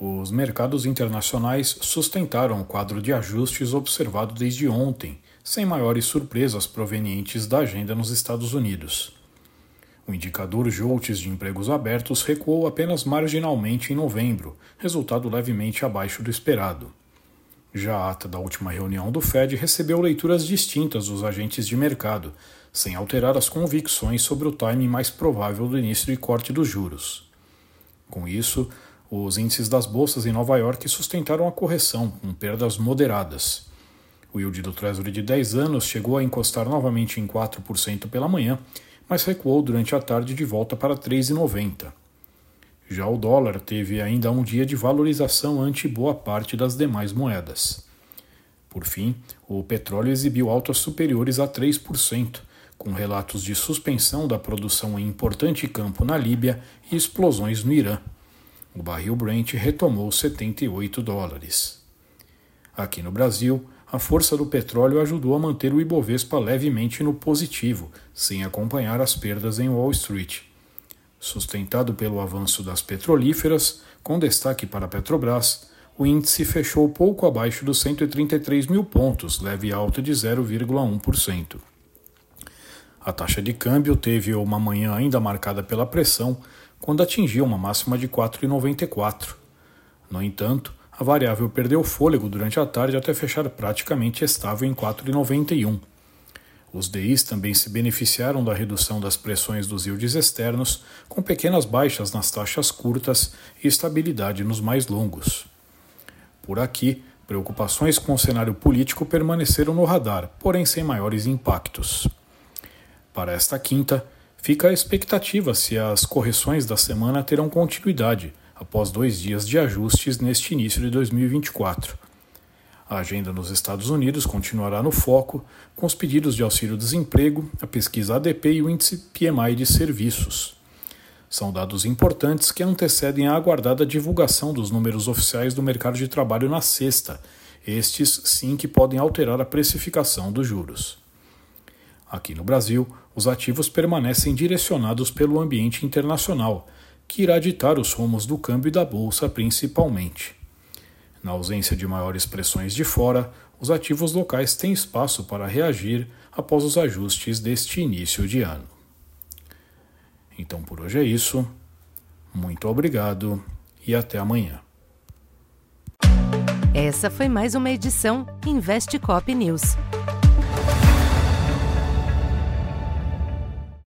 Os mercados internacionais sustentaram o quadro de ajustes observado desde ontem, sem maiores surpresas provenientes da agenda nos Estados Unidos. O indicador JOLTS de empregos abertos recuou apenas marginalmente em novembro, resultado levemente abaixo do esperado. Já a ata da última reunião do Fed recebeu leituras distintas dos agentes de mercado, sem alterar as convicções sobre o timing mais provável do início de corte dos juros. Com isso, os índices das bolsas em Nova York sustentaram a correção, com perdas moderadas. O yield do Treasury de 10 anos chegou a encostar novamente em 4% pela manhã, mas recuou durante a tarde de volta para 3,90. Já o dólar teve ainda um dia de valorização ante boa parte das demais moedas. Por fim, o petróleo exibiu altas superiores a 3%, com relatos de suspensão da produção em importante campo na Líbia e explosões no Irã. O barril Brent retomou 78 dólares. Aqui no Brasil, a força do petróleo ajudou a manter o Ibovespa levemente no positivo, sem acompanhar as perdas em Wall Street Sustentado pelo avanço das petrolíferas, com destaque para a Petrobras, o índice fechou pouco abaixo dos 133 mil pontos, leve alta de 0,1%. A taxa de câmbio teve uma manhã ainda marcada pela pressão, quando atingiu uma máxima de 4,94. No entanto, a variável perdeu fôlego durante a tarde até fechar praticamente estável em 4,91. Os DIs também se beneficiaram da redução das pressões dos yields externos, com pequenas baixas nas taxas curtas e estabilidade nos mais longos. Por aqui, preocupações com o cenário político permaneceram no radar, porém sem maiores impactos. Para esta quinta, fica a expectativa se as correções da semana terão continuidade após dois dias de ajustes neste início de 2024 a agenda nos Estados Unidos continuará no foco, com os pedidos de auxílio-desemprego, a pesquisa ADP e o índice PMI de serviços. São dados importantes que antecedem a aguardada divulgação dos números oficiais do mercado de trabalho na sexta, estes sim que podem alterar a precificação dos juros. Aqui no Brasil, os ativos permanecem direcionados pelo ambiente internacional, que irá ditar os rumos do câmbio e da bolsa principalmente. Na ausência de maiores pressões de fora, os ativos locais têm espaço para reagir após os ajustes deste início de ano. Então por hoje é isso. Muito obrigado e até amanhã. Essa foi mais uma edição Investe Cop News.